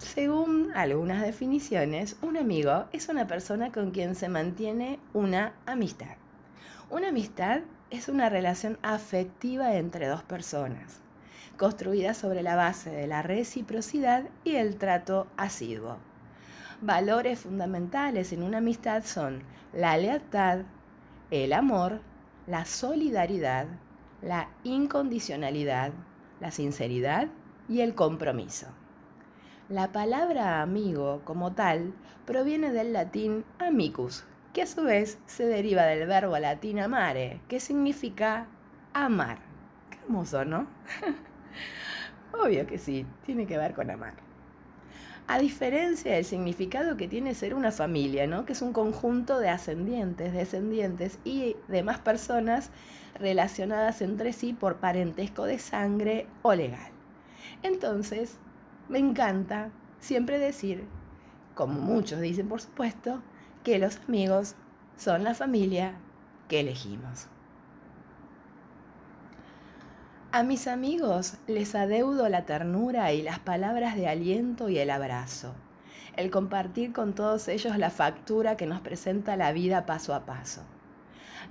según algunas definiciones, un amigo es una persona con quien se mantiene una amistad. Una amistad es una relación afectiva entre dos personas, construida sobre la base de la reciprocidad y el trato asiduo. Valores fundamentales en una amistad son la lealtad, el amor, la solidaridad, la incondicionalidad, la sinceridad y el compromiso. La palabra amigo como tal proviene del latín amicus, que a su vez se deriva del verbo latín amare, que significa amar. Qué hermoso, ¿no? Obvio que sí, tiene que ver con amar. A diferencia del significado que tiene ser una familia, ¿no? que es un conjunto de ascendientes, descendientes y demás personas relacionadas entre sí por parentesco de sangre o legal. Entonces, me encanta siempre decir, como muchos dicen por supuesto, que los amigos son la familia que elegimos. A mis amigos les adeudo la ternura y las palabras de aliento y el abrazo, el compartir con todos ellos la factura que nos presenta la vida paso a paso.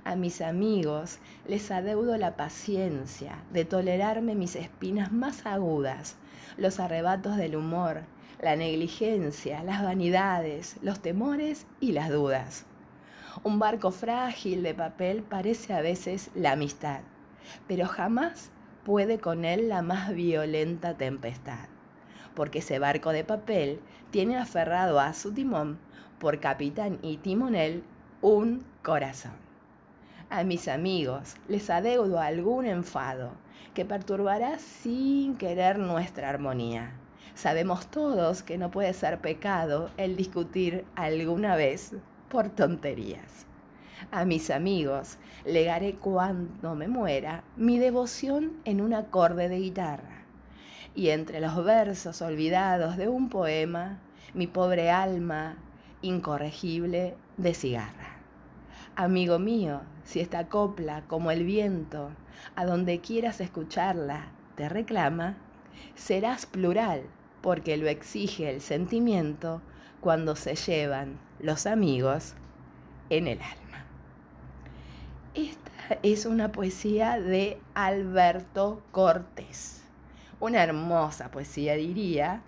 A mis amigos les adeudo la paciencia de tolerarme mis espinas más agudas, los arrebatos del humor, la negligencia, las vanidades, los temores y las dudas. Un barco frágil de papel parece a veces la amistad, pero jamás puede con él la más violenta tempestad, porque ese barco de papel tiene aferrado a su timón, por capitán y timonel, un corazón. A mis amigos les adeudo algún enfado que perturbará sin querer nuestra armonía Sabemos todos que no puede ser pecado el discutir alguna vez por tonterías. A mis amigos legaré cuando me muera mi devoción en un acorde de guitarra. Y entre los versos olvidados de un poema, mi pobre alma incorregible de cigarra. Amigo mío, si esta copla, como el viento, a donde quieras escucharla, te reclama, serás plural porque lo exige el sentimiento cuando se llevan los amigos en el alma. Esta es una poesía de Alberto Cortés, una hermosa poesía diría,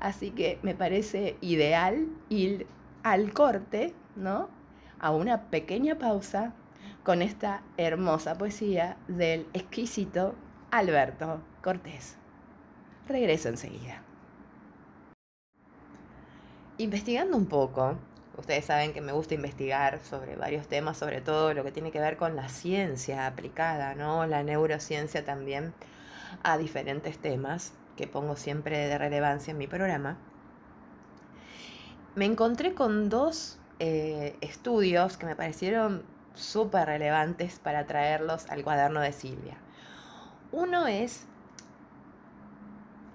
así que me parece ideal ir al corte, ¿no? A una pequeña pausa con esta hermosa poesía del exquisito Alberto Cortés. Regreso enseguida. Investigando un poco, ustedes saben que me gusta investigar sobre varios temas, sobre todo lo que tiene que ver con la ciencia aplicada, ¿no? La neurociencia también a diferentes temas que pongo siempre de relevancia en mi programa. Me encontré con dos eh, estudios que me parecieron súper relevantes para traerlos al cuaderno de Silvia. Uno es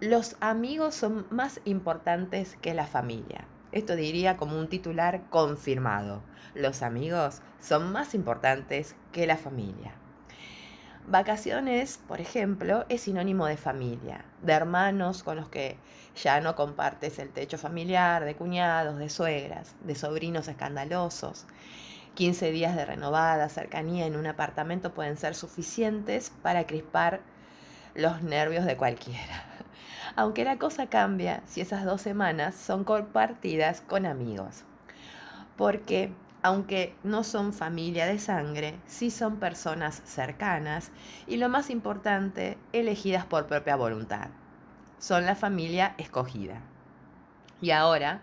los amigos son más importantes que la familia. Esto diría como un titular confirmado. Los amigos son más importantes que la familia. Vacaciones, por ejemplo, es sinónimo de familia, de hermanos con los que ya no compartes el techo familiar, de cuñados, de suegras, de sobrinos escandalosos. 15 días de renovada cercanía en un apartamento pueden ser suficientes para crispar los nervios de cualquiera aunque la cosa cambia si esas dos semanas son compartidas con amigos. Porque aunque no son familia de sangre, sí son personas cercanas y lo más importante, elegidas por propia voluntad. Son la familia escogida. Y ahora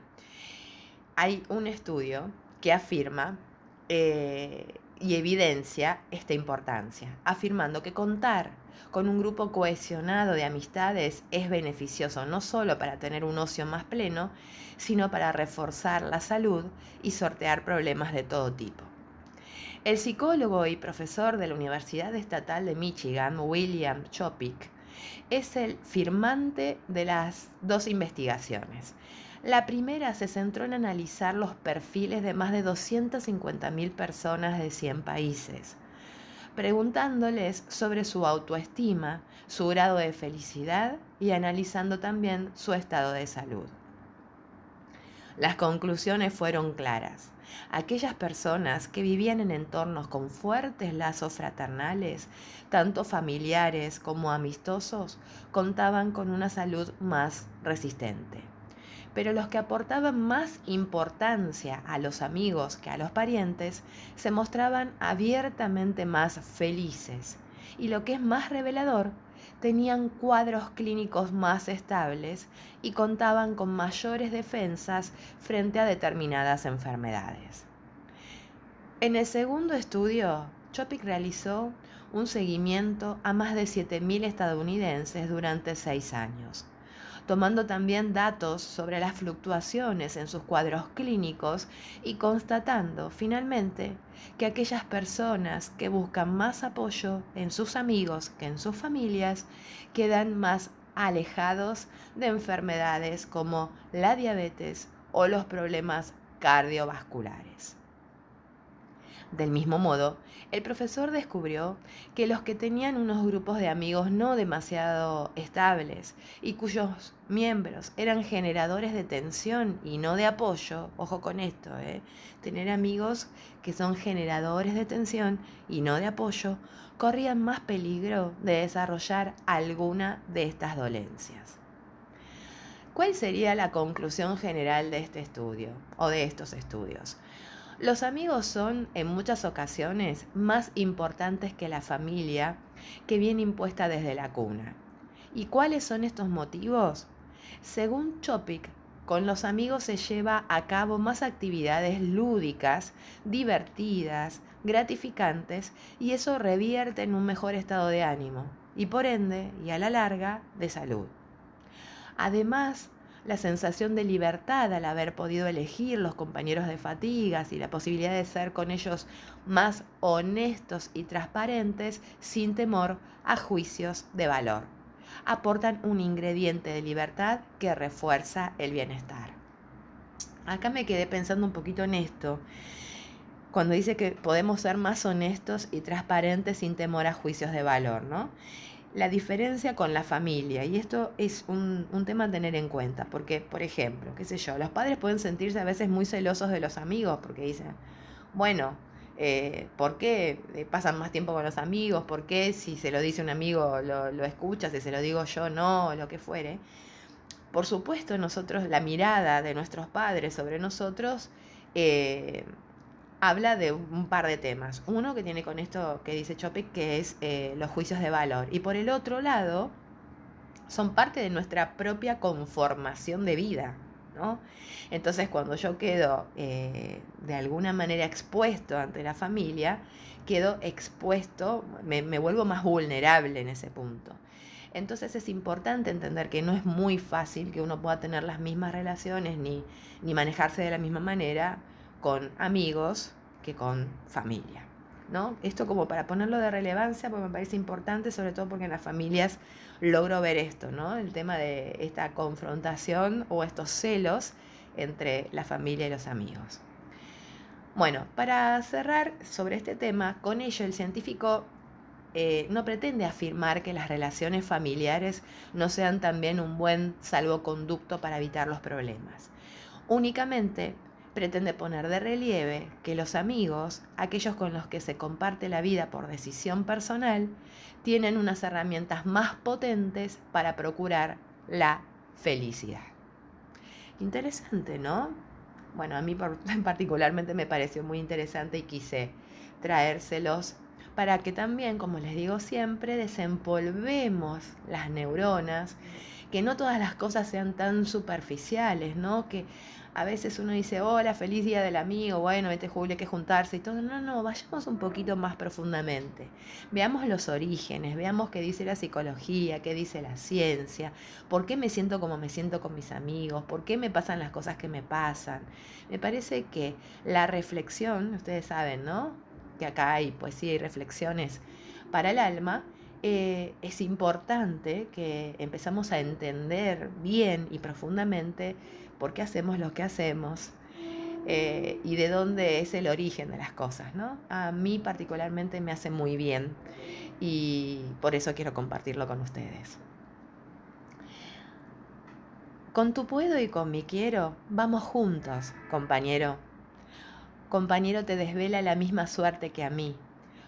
hay un estudio que afirma eh, y evidencia esta importancia, afirmando que contar con un grupo cohesionado de amistades es beneficioso no solo para tener un ocio más pleno, sino para reforzar la salud y sortear problemas de todo tipo. El psicólogo y profesor de la Universidad Estatal de Michigan, William Chopik, es el firmante de las dos investigaciones. La primera se centró en analizar los perfiles de más de 250.000 personas de 100 países, preguntándoles sobre su autoestima, su grado de felicidad y analizando también su estado de salud. Las conclusiones fueron claras. Aquellas personas que vivían en entornos con fuertes lazos fraternales, tanto familiares como amistosos, contaban con una salud más resistente. Pero los que aportaban más importancia a los amigos que a los parientes se mostraban abiertamente más felices. Y lo que es más revelador, tenían cuadros clínicos más estables y contaban con mayores defensas frente a determinadas enfermedades. En el segundo estudio, Chopik realizó un seguimiento a más de 7.000 estadounidenses durante seis años tomando también datos sobre las fluctuaciones en sus cuadros clínicos y constatando finalmente que aquellas personas que buscan más apoyo en sus amigos que en sus familias quedan más alejados de enfermedades como la diabetes o los problemas cardiovasculares. Del mismo modo, el profesor descubrió que los que tenían unos grupos de amigos no demasiado estables y cuyos miembros eran generadores de tensión y no de apoyo, ojo con esto, ¿eh? tener amigos que son generadores de tensión y no de apoyo, corrían más peligro de desarrollar alguna de estas dolencias. ¿Cuál sería la conclusión general de este estudio o de estos estudios? Los amigos son en muchas ocasiones más importantes que la familia que viene impuesta desde la cuna. ¿Y cuáles son estos motivos? Según Chopik, con los amigos se lleva a cabo más actividades lúdicas, divertidas, gratificantes y eso revierte en un mejor estado de ánimo y por ende y a la larga de salud. Además, la sensación de libertad al haber podido elegir los compañeros de fatigas y la posibilidad de ser con ellos más honestos y transparentes sin temor a juicios de valor. Aportan un ingrediente de libertad que refuerza el bienestar. Acá me quedé pensando un poquito en esto, cuando dice que podemos ser más honestos y transparentes sin temor a juicios de valor, ¿no? La diferencia con la familia. Y esto es un, tema a tener en cuenta, porque, por ejemplo, qué sé yo, los padres pueden sentirse a veces muy celosos de los amigos, porque dicen, bueno, eh, ¿por qué eh, pasan más tiempo con los amigos? ¿Por qué si se lo dice un amigo lo, lo escucha, si se lo digo yo no, lo que fuere? Por supuesto, nosotros, la mirada de nuestros padres sobre nosotros, eh, habla de un par de temas. Uno que tiene con esto que dice Chopik, que es eh, los juicios de valor. Y por el otro lado, son parte de nuestra propia conformación de vida. ¿no? Entonces, cuando yo quedo eh, de alguna manera expuesto ante la familia, quedo expuesto, me, me vuelvo más vulnerable en ese punto. Entonces es importante entender que no es muy fácil que uno pueda tener las mismas relaciones ni, ni manejarse de la misma manera con amigos que con familia. ¿no? Esto como para ponerlo de relevancia, porque me parece importante, sobre todo porque en las familias logro ver esto, ¿no? El tema de esta confrontación o estos celos entre la familia y los amigos. Bueno, para cerrar sobre este tema, con ello el científico eh, no pretende afirmar que las relaciones familiares no sean también un buen salvoconducto para evitar los problemas. Únicamente pretende poner de relieve que los amigos, aquellos con los que se comparte la vida por decisión personal, tienen unas herramientas más potentes para procurar la felicidad. Interesante, ¿no? Bueno, a mí particularmente me pareció muy interesante y quise traérselos para que también, como les digo siempre, desempolvemos las neuronas, que no todas las cosas sean tan superficiales, ¿no? Que a veces uno dice, hola, feliz día del amigo, bueno, este julio hay que juntarse y todo. No, no, vayamos un poquito más profundamente. Veamos los orígenes, veamos qué dice la psicología, qué dice la ciencia, por qué me siento como me siento con mis amigos, por qué me pasan las cosas que me pasan. Me parece que la reflexión, ustedes saben, ¿no? Que acá hay poesía y reflexiones para el alma. Eh, es importante que empezamos a entender bien y profundamente por qué hacemos lo que hacemos eh, y de dónde es el origen de las cosas, ¿no? A mí particularmente me hace muy bien y por eso quiero compartirlo con ustedes. Con tu puedo y con mi quiero, vamos juntos, compañero. Compañero te desvela la misma suerte que a mí.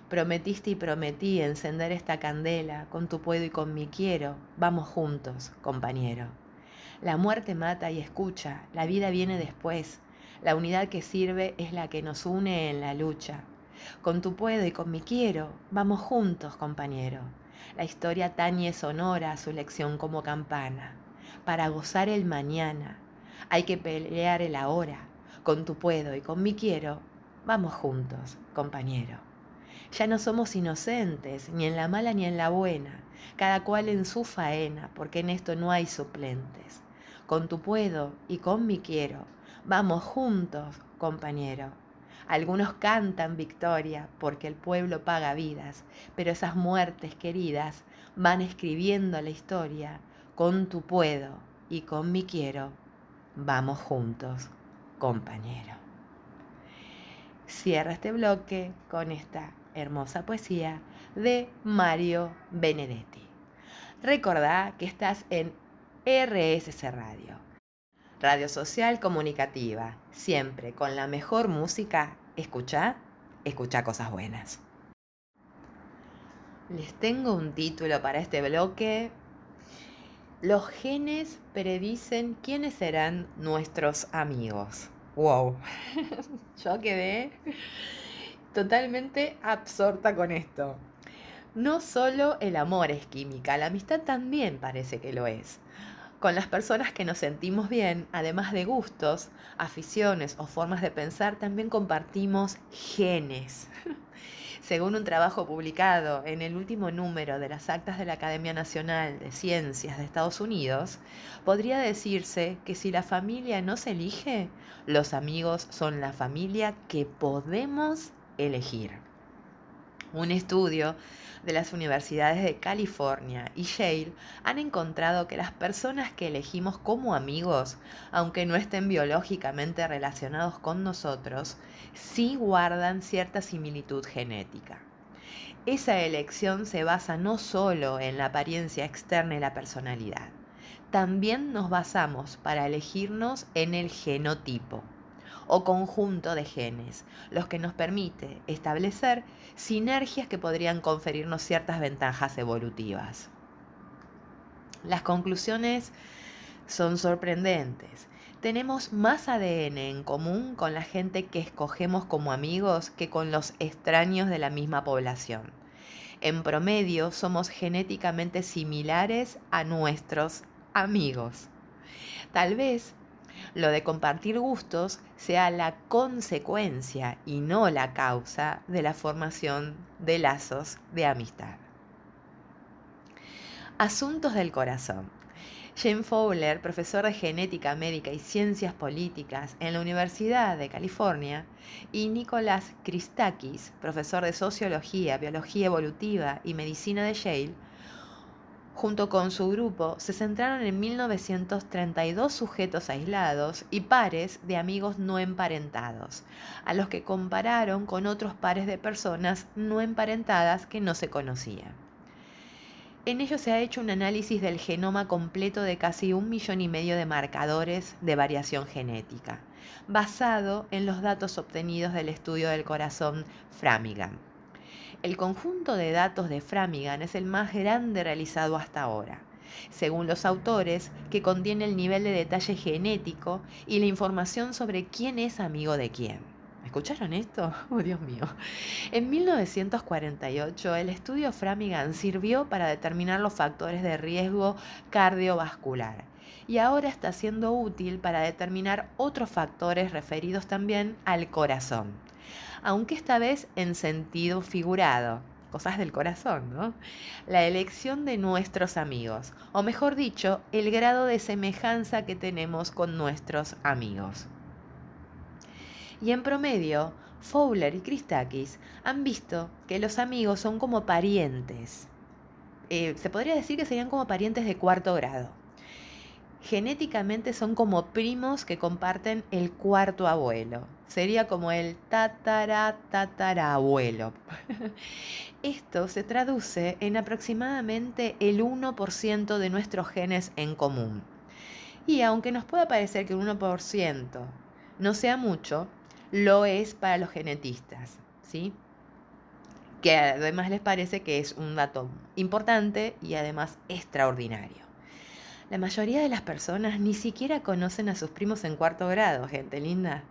Prometiste y prometí encender esta candela, con tu puedo y con mi quiero, vamos juntos, compañero. La muerte mata y escucha, la vida viene después, la unidad que sirve es la que nos une en la lucha. Con tu puedo y con mi quiero, vamos juntos, compañero. La historia tañe sonora su lección como campana. Para gozar el mañana, hay que pelear el ahora. Con tu puedo y con mi quiero, vamos juntos, compañero. Ya no somos inocentes, ni en la mala ni en la buena, cada cual en su faena, porque en esto no hay suplentes. Con tu puedo y con mi quiero, vamos juntos, compañero. Algunos cantan victoria porque el pueblo paga vidas, pero esas muertes queridas van escribiendo la historia. Con tu puedo y con mi quiero, vamos juntos, compañero. Cierra este bloque con esta hermosa poesía de Mario Benedetti. Recordá que estás en RSC Radio Radio Social Comunicativa, siempre con la mejor música. Escucha, escucha cosas buenas. Les tengo un título para este bloque. Los genes predicen quiénes serán nuestros amigos. Wow, yo quedé totalmente absorta con esto. No solo el amor es química, la amistad también parece que lo es. Con las personas que nos sentimos bien, además de gustos, aficiones o formas de pensar, también compartimos genes. Según un trabajo publicado en el último número de las actas de la Academia Nacional de Ciencias de Estados Unidos, podría decirse que si la familia no se elige, los amigos son la familia que podemos elegir. Un estudio de las universidades de California y Yale han encontrado que las personas que elegimos como amigos, aunque no estén biológicamente relacionados con nosotros, sí guardan cierta similitud genética. Esa elección se basa no solo en la apariencia externa y la personalidad, también nos basamos para elegirnos en el genotipo o conjunto de genes, los que nos permite establecer sinergias que podrían conferirnos ciertas ventajas evolutivas. Las conclusiones son sorprendentes. Tenemos más ADN en común con la gente que escogemos como amigos que con los extraños de la misma población. En promedio somos genéticamente similares a nuestros amigos. Tal vez lo de compartir gustos sea la consecuencia y no la causa de la formación de lazos de amistad. Asuntos del corazón. Jane Fowler, profesor de genética médica y ciencias políticas en la Universidad de California, y Nicolás Christakis, profesor de sociología, biología evolutiva y medicina de Yale, junto con su grupo, se centraron en 1932 sujetos aislados y pares de amigos no emparentados, a los que compararon con otros pares de personas no emparentadas que no se conocían. En ello se ha hecho un análisis del genoma completo de casi un millón y medio de marcadores de variación genética, basado en los datos obtenidos del estudio del corazón Framingham. El conjunto de datos de Framingham es el más grande realizado hasta ahora, según los autores, que contiene el nivel de detalle genético y la información sobre quién es amigo de quién. ¿Escucharon esto? Oh, Dios mío. En 1948, el estudio Framingham sirvió para determinar los factores de riesgo cardiovascular y ahora está siendo útil para determinar otros factores referidos también al corazón aunque esta vez en sentido figurado. Cosas del corazón, ¿no? La elección de nuestros amigos, o mejor dicho, el grado de semejanza que tenemos con nuestros amigos. Y en promedio, Fowler y Christakis han visto que los amigos son como parientes. Eh, se podría decir que serían como parientes de cuarto grado genéticamente son como primos que comparten el cuarto abuelo. Sería como el tatara tatarabuelo. Esto se traduce en aproximadamente el 1% de nuestros genes en común. Y aunque nos pueda parecer que un 1% no sea mucho, lo es para los genetistas, ¿sí? Que además les parece que es un dato importante y además extraordinario. La mayoría de las personas ni siquiera conocen a sus primos en cuarto grado, gente linda.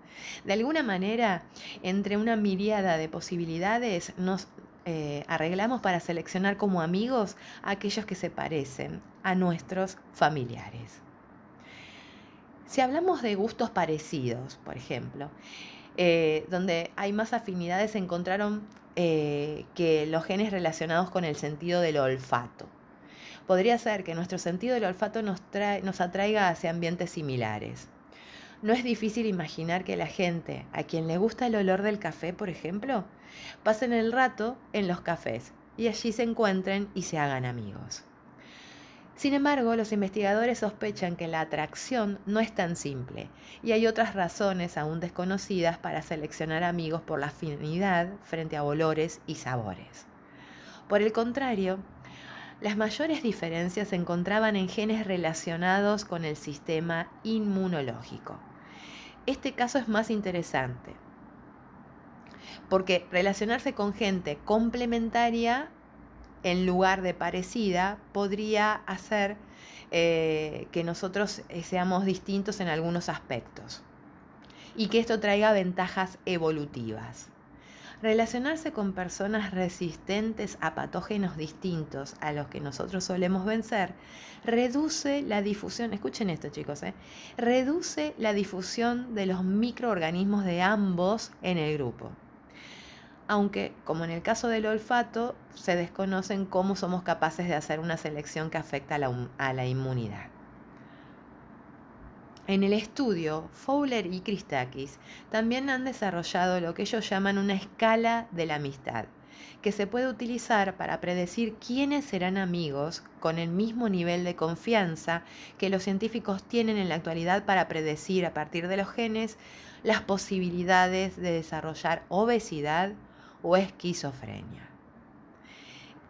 De alguna manera, entre una miriada de posibilidades, nos eh, arreglamos para seleccionar como amigos a aquellos que se parecen a nuestros familiares. Si hablamos de gustos parecidos, por ejemplo, eh, donde hay más afinidades, se encontraron eh, que los genes relacionados con el sentido del olfato. Podría ser que nuestro sentido del olfato nos, atraiga hacia ambientes similares. No es difícil imaginar que la gente a quien le gusta el olor del café, por ejemplo, pasen el rato en los cafés y allí se encuentren y se hagan amigos. Sin embargo, los investigadores sospechan que la atracción no es tan simple y hay otras razones aún desconocidas para seleccionar amigos por la afinidad frente a olores y sabores. Por el contrario, las mayores diferencias se encontraban en genes relacionados con el sistema inmunológico. Este caso es más interesante, porque relacionarse con gente complementaria en lugar de parecida podría hacer eh, que nosotros eh, seamos distintos en algunos aspectos y que esto traiga ventajas evolutivas. Relacionarse con personas resistentes a patógenos distintos a los que nosotros solemos vencer reduce la difusión, escuchen esto chicos, ¿eh? reduce la difusión de los microorganismos de ambos en el grupo. Aunque, como en el caso del olfato, se desconocen cómo somos capaces de hacer una selección que afecta a la, a la inmunidad. En el estudio, Fowler y Christakis también han desarrollado lo que ellos llaman una escala de la amistad, que se puede utilizar para predecir quiénes serán amigos con el mismo nivel de confianza que los científicos tienen en la actualidad para predecir a partir de los genes las posibilidades de desarrollar obesidad o esquizofrenia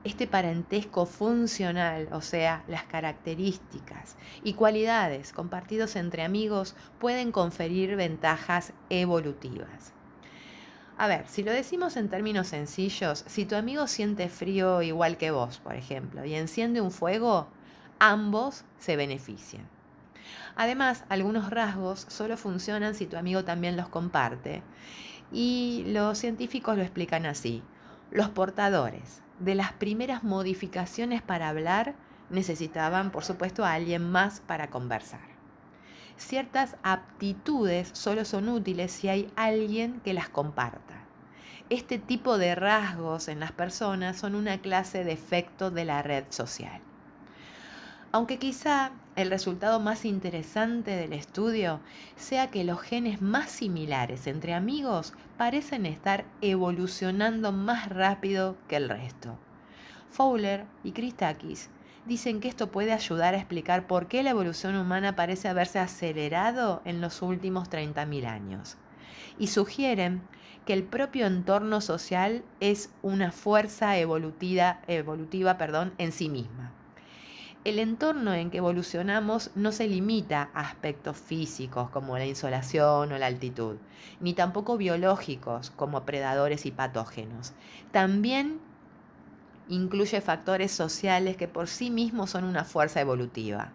este parentesco funcional, o sea, las características y cualidades compartidos entre amigos pueden conferir ventajas evolutivas. A ver, si lo decimos en términos sencillos, si tu amigo siente frío igual que vos, por ejemplo, y enciende un fuego, ambos se benefician. Además, algunos rasgos solo funcionan si tu amigo también los comparte. Y los científicos lo explican así. Los portadores de las primeras modificaciones para hablar necesitaban, por supuesto, a alguien más para conversar. Ciertas aptitudes solo son útiles si hay alguien que las comparta. Este tipo de rasgos en las personas son una clase de efecto de la red social. Aunque quizá el resultado más interesante del estudio sea que los genes más similares entre amigos parecen estar evolucionando más rápido que el resto. Fowler y Christakis dicen que esto puede ayudar a explicar por qué la evolución humana parece haberse acelerado en los últimos 30.000 años. Y sugieren que el propio entorno social es una fuerza evolutiva, en sí misma el entorno en que evolucionamos no se limita a aspectos físicos como la insolación o la altitud, ni tampoco biológicos como predadores y patógenos. También incluye factores sociales que por sí mismos son una fuerza evolutiva.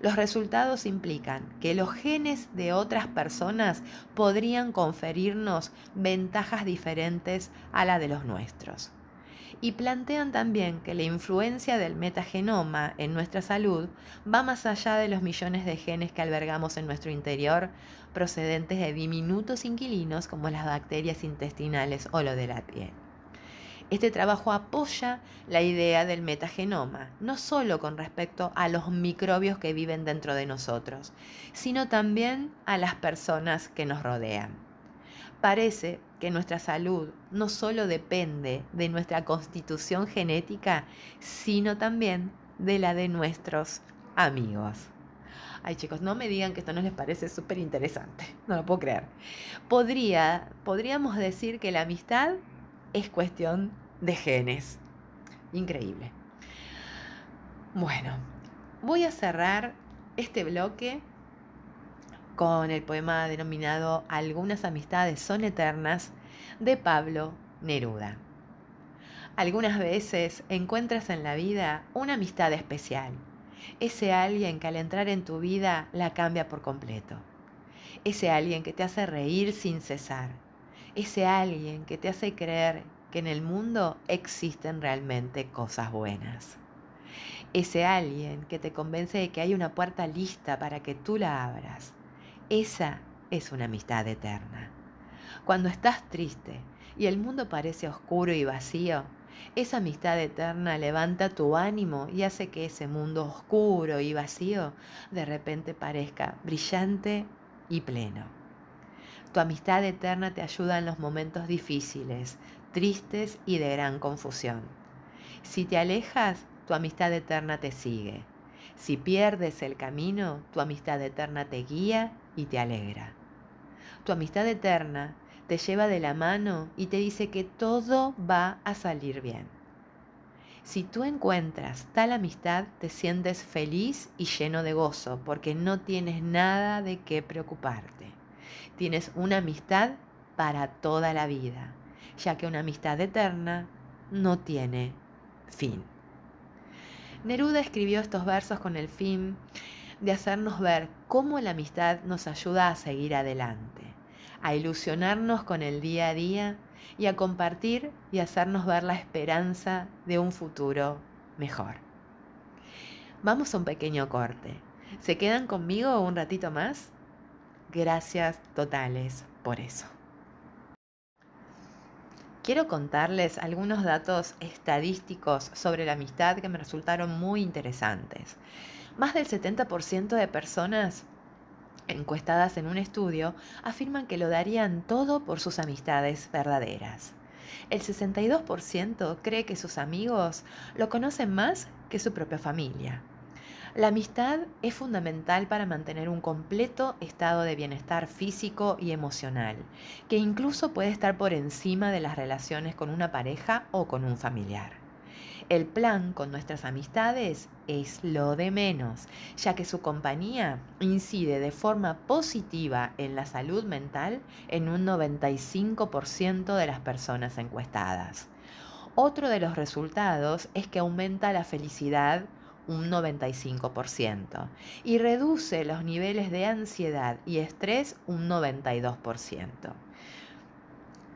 Los resultados implican que los genes de otras personas podrían conferirnos ventajas diferentes a la de los nuestros y plantean también que la influencia del metagenoma en nuestra salud va más allá de los millones de genes que albergamos en nuestro interior procedentes de diminutos inquilinos como las bacterias intestinales o lo de la piel. Este trabajo apoya la idea del metagenoma, no solo con respecto a los microbios que viven dentro de nosotros, sino también a las personas que nos rodean. Parece que nuestra salud no solo depende de nuestra constitución genética, sino también de la de nuestros amigos. Ay chicos, no me digan que esto no les parece súper interesante, no lo puedo creer. Podría, podríamos decir que la amistad es cuestión de genes. Increíble. Bueno, voy a cerrar este bloque con el poema denominado Algunas amistades son eternas de Pablo Neruda. Algunas veces encuentras en la vida una amistad especial, ese alguien que al entrar en tu vida la cambia por completo, ese alguien que te hace reír sin cesar, ese alguien que te hace creer que en el mundo existen realmente cosas buenas. Ese alguien que te convence de que hay una puerta lista para que tú la abras. Esa es una amistad eterna. Cuando estás triste y el mundo parece oscuro y vacío, esa amistad eterna levanta tu ánimo y hace que ese mundo oscuro y vacío de repente parezca brillante y pleno. Tu amistad eterna te ayuda en los momentos difíciles, tristes y de gran confusión. Si te alejas, tu amistad eterna te sigue. Si pierdes el camino, tu amistad eterna te guía y te alegra. Tu amistad eterna te lleva de la mano y te dice que todo va a salir bien. Si tú encuentras tal amistad, te sientes feliz y lleno de gozo porque no tienes nada de qué preocuparte. Tienes una amistad para toda la vida ya que una amistad eterna no tiene fin. Neruda escribió estos versos con el fin de hacernos ver cómo la amistad nos ayuda a seguir adelante, a ilusionarnos con el día a día y a compartir y hacernos ver la esperanza de un futuro mejor. Vamos a un pequeño corte. ¿Se quedan conmigo un ratito más? Gracias totales por eso. Quiero contarles algunos datos estadísticos sobre la amistad que me resultaron muy interesantes. Más del 70% de personas encuestadas en un estudio afirman que lo darían todo por sus amistades verdaderas. El 62% cree que sus amigos lo conocen más que su propia familia. La amistad es fundamental para mantener un completo estado de bienestar físico y emocional, que incluso puede estar por encima de las relaciones con una pareja o con un familiar. El plan con nuestras amistades es lo de menos, ya que su compañía incide de forma positiva en la salud mental en un 95% de las personas encuestadas. Otro de los resultados es que aumenta la felicidad un 95% y reduce los niveles de ansiedad y estrés un 92%.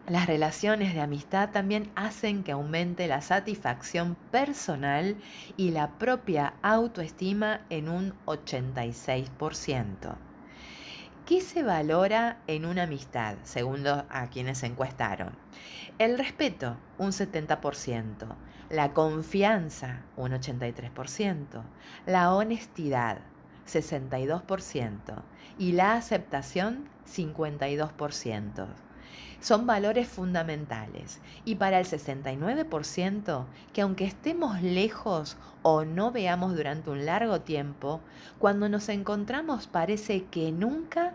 Las relaciones de amistad también hacen que aumente la satisfacción personal y la propia autoestima en un 86%. ¿Qué se valora en una amistad, según a quienes encuestaron? El respeto, un 70%, la confianza, un 83%, la honestidad, 62%, y la aceptación, 52%. Son valores fundamentales y para el 69%, que aunque estemos lejos o no veamos durante un largo tiempo, cuando nos encontramos parece que nunca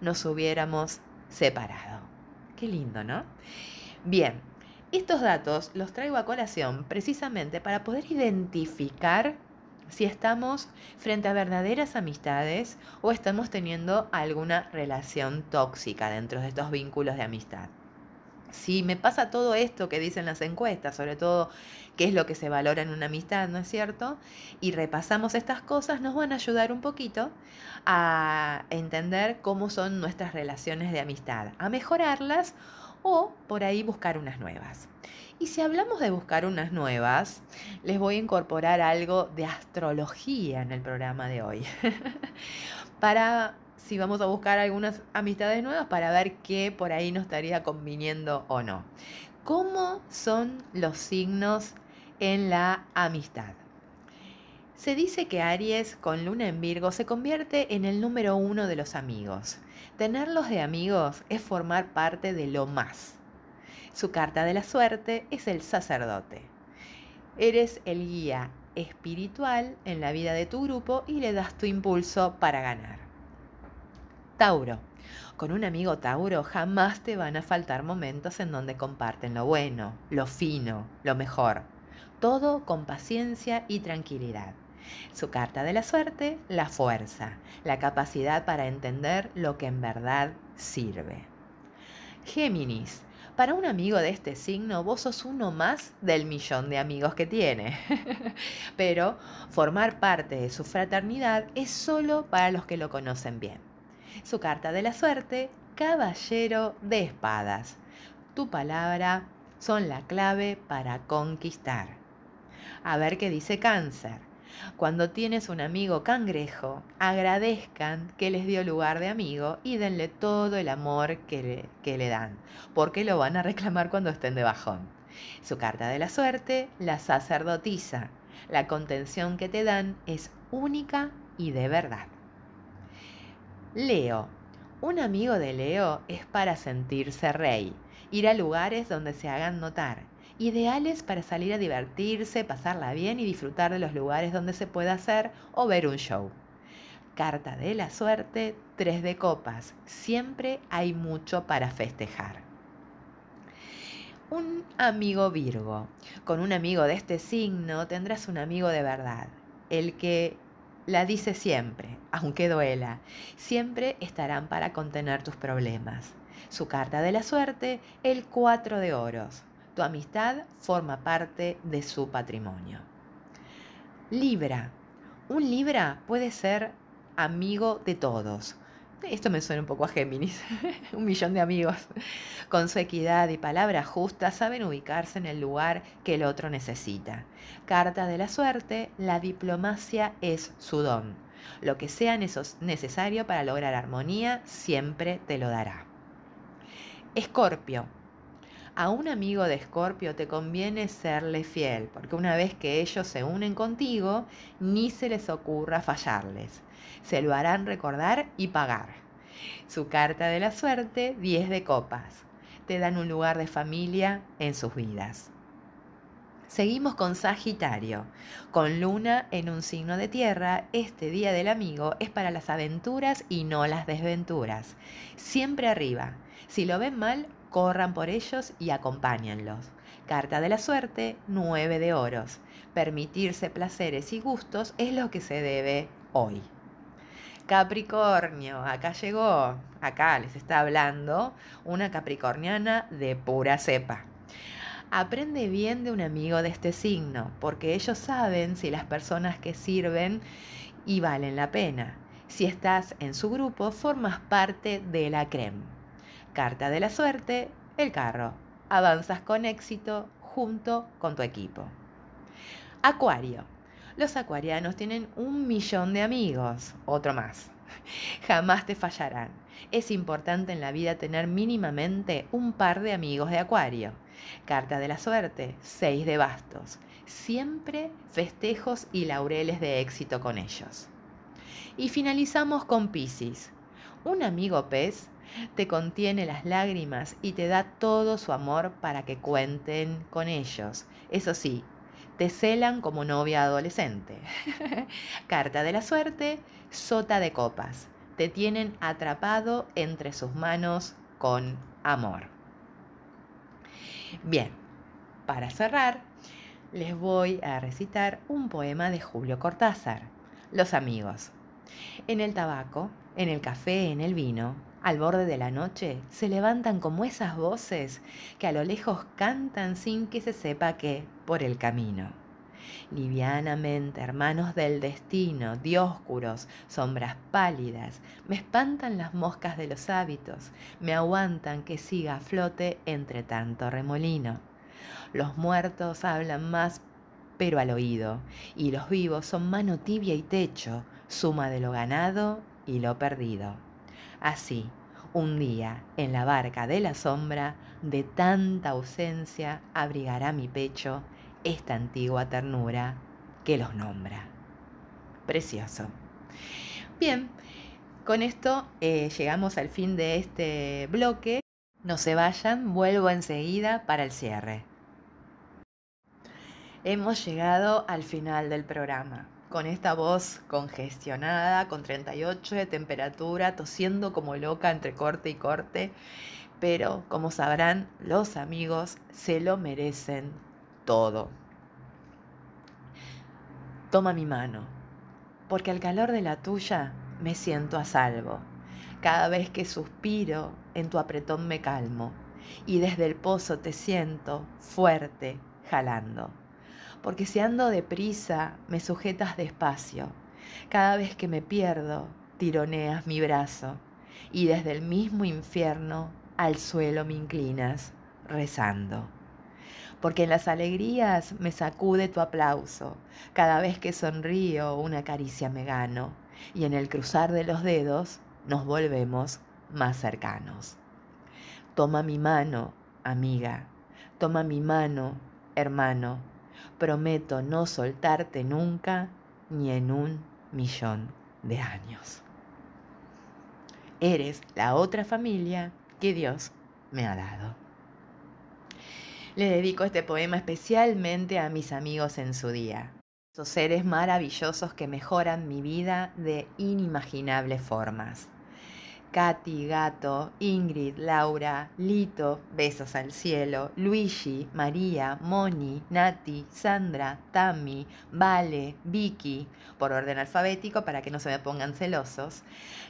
nos hubiéramos separado. Qué lindo, ¿no? Bien, estos datos los traigo a colación precisamente para poder identificar si estamos frente a verdaderas amistades o estamos teniendo alguna relación tóxica dentro de estos vínculos de amistad. Si me pasa todo esto que dicen las encuestas, sobre todo qué es lo que se valora en una amistad, ¿no es cierto? Y repasamos estas cosas, nos van a ayudar un poquito a entender cómo son nuestras relaciones de amistad, a mejorarlas o por ahí buscar unas nuevas. Y si hablamos de buscar unas nuevas, les voy a incorporar algo de astrología en el programa de hoy. para si vamos a buscar algunas amistades nuevas para ver qué por ahí nos estaría conviniendo o no. ¿Cómo son los signos en la amistad? Se dice que Aries con luna en Virgo se convierte en el número uno de los amigos. Tenerlos de amigos es formar parte de lo más. Su carta de la suerte es el sacerdote. Eres el guía espiritual en la vida de tu grupo y le das tu impulso para ganar. Tauro. Con un amigo Tauro jamás te van a faltar momentos en donde comparten lo bueno, lo fino, lo mejor. Todo con paciencia y tranquilidad. Su carta de la suerte, la fuerza, la capacidad para entender lo que en verdad sirve. Géminis, para un amigo de este signo, vos sos uno más del millón de amigos que tiene. Pero formar parte de su fraternidad es solo para los que lo conocen bien. Su carta de la suerte, caballero de espadas. Tu palabra son la clave para conquistar. A ver qué dice cáncer. Cuando tienes un amigo cangrejo, agradezcan que les dio lugar de amigo y denle todo el amor que le, que le dan, porque lo van a reclamar cuando estén de bajón. Su carta de la suerte, la sacerdotisa. La contención que te dan es única y de verdad. Leo. Un amigo de Leo es para sentirse rey, ir a lugares donde se hagan notar ideales para salir a divertirse, pasarla bien y disfrutar de los lugares donde se pueda hacer o ver un show. Carta de la suerte, 3 de copas. Siempre hay mucho para festejar. Un amigo Virgo. Con un amigo de este signo tendrás un amigo de verdad, el que la dice siempre, aunque duela. Siempre estarán para contener tus problemas. Su carta de la suerte, el 4 de oros. Tu amistad forma parte de su patrimonio. Libra. Un Libra puede ser amigo de todos. Esto me suena un poco a Géminis, un millón de amigos. Con su equidad y palabra justa saben ubicarse en el lugar que el otro necesita. Carta de la suerte, la diplomacia es su don. Lo que sea necesario para lograr armonía siempre te lo dará. Escorpio, a un amigo de Escorpio te conviene serle fiel, porque una vez que ellos se unen contigo, ni se les ocurra fallarles. Se lo harán recordar y pagar. Su carta de la suerte, 10 de copas. Te dan un lugar de familia en sus vidas. Seguimos con Sagitario. Con Luna en un signo de tierra, este día del amigo es para las aventuras y no las desventuras. Siempre arriba. Si lo ven mal, corran por ellos y acompáñenlos. Carta de la suerte, 9 de oros. Permitirse placeres y gustos es lo que se debe hoy. Capricornio, acá llegó, acá les está hablando una capricorniana de pura cepa. Aprende bien de un amigo de este signo, porque ellos saben si las personas que sirven y valen la pena. Si estás en su grupo, formas parte de la creme. Carta de la suerte, el carro. Avanzas con éxito junto con tu equipo. Acuario. Los acuarianos tienen un millón de amigos, otro más. Jamás te fallarán. Es importante en la vida tener mínimamente un par de amigos de acuario. Carta de la suerte, seis de bastos. Siempre festejos y laureles de éxito con ellos. Y finalizamos con Piscis. Un amigo pez te contiene las lágrimas y te da todo su amor para que cuenten con ellos. Eso sí, te celan como novia adolescente. Carta de la suerte, sota de copas. Te tienen atrapado entre sus manos con amor. Bien, para cerrar, les voy a recitar un poema de Julio Cortázar, Los amigos. En el tabaco, en el café, en el vino, al borde de la noche, se levantan como esas voces que a lo lejos cantan sin que se sepa qué por el camino. Livianamente, hermanos del destino, dioscuros, sombras pálidas, me espantan las moscas de los hábitos, me aguantan que siga a flote entre tanto remolino. Los muertos hablan más pero al oído, y los vivos son mano tibia y techo, suma de lo ganado y lo perdido. Así, un día, en la barca de la sombra, de tanta ausencia, abrigará mi pecho esta antigua ternura que los nombra. Precioso. Bien, con esto eh, llegamos al fin de este bloque. No se vayan, vuelvo enseguida para el cierre. Hemos llegado al final del programa con esta voz congestionada, con 38 de temperatura, tosiendo como loca entre corte y corte. Pero, como sabrán, los amigos se lo merecen todo. Toma mi mano, porque al calor de la tuya me siento a salvo. Cada vez que suspiro, en tu apretón me calmo, y desde el pozo te siento fuerte, jalando. Porque si ando deprisa, me sujetas despacio. Cada vez que me pierdo, tironeas mi brazo, y desde el mismo infierno al suelo me inclinas, rezando porque en las alegrías me sacude tu aplauso, cada vez que sonrío una caricia me gano, y en el cruzar de los dedos nos volvemos más cercanos. Toma mi mano, amiga, toma mi mano, hermano, prometo no soltarte nunca ni en un millón de años. Eres la otra familia que Dios me ha dado. Le dedico este poema especialmente a mis amigos en su día, esos seres maravillosos que mejoran mi vida de inimaginables formas. Katy, Gato, Ingrid, Laura, Lito, besos al cielo, Luigi, María, Moni, Nati, Sandra, Tami, Vale, Vicky, por orden alfabético para que no se me pongan celosos.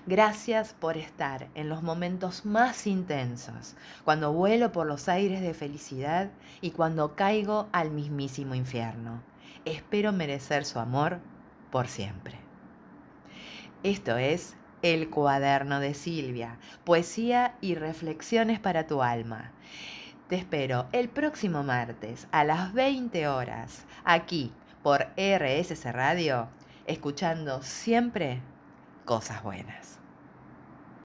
Gracias por estar en los momentos más intensos, cuando vuelo por los aires de felicidad y cuando caigo al mismísimo infierno. Espero merecer su amor por siempre. Esto es el cuaderno de Silvia, poesía y reflexiones para tu alma. Te espero el próximo martes a las 20 horas, aquí por RSC Radio, escuchando siempre cosas buenas.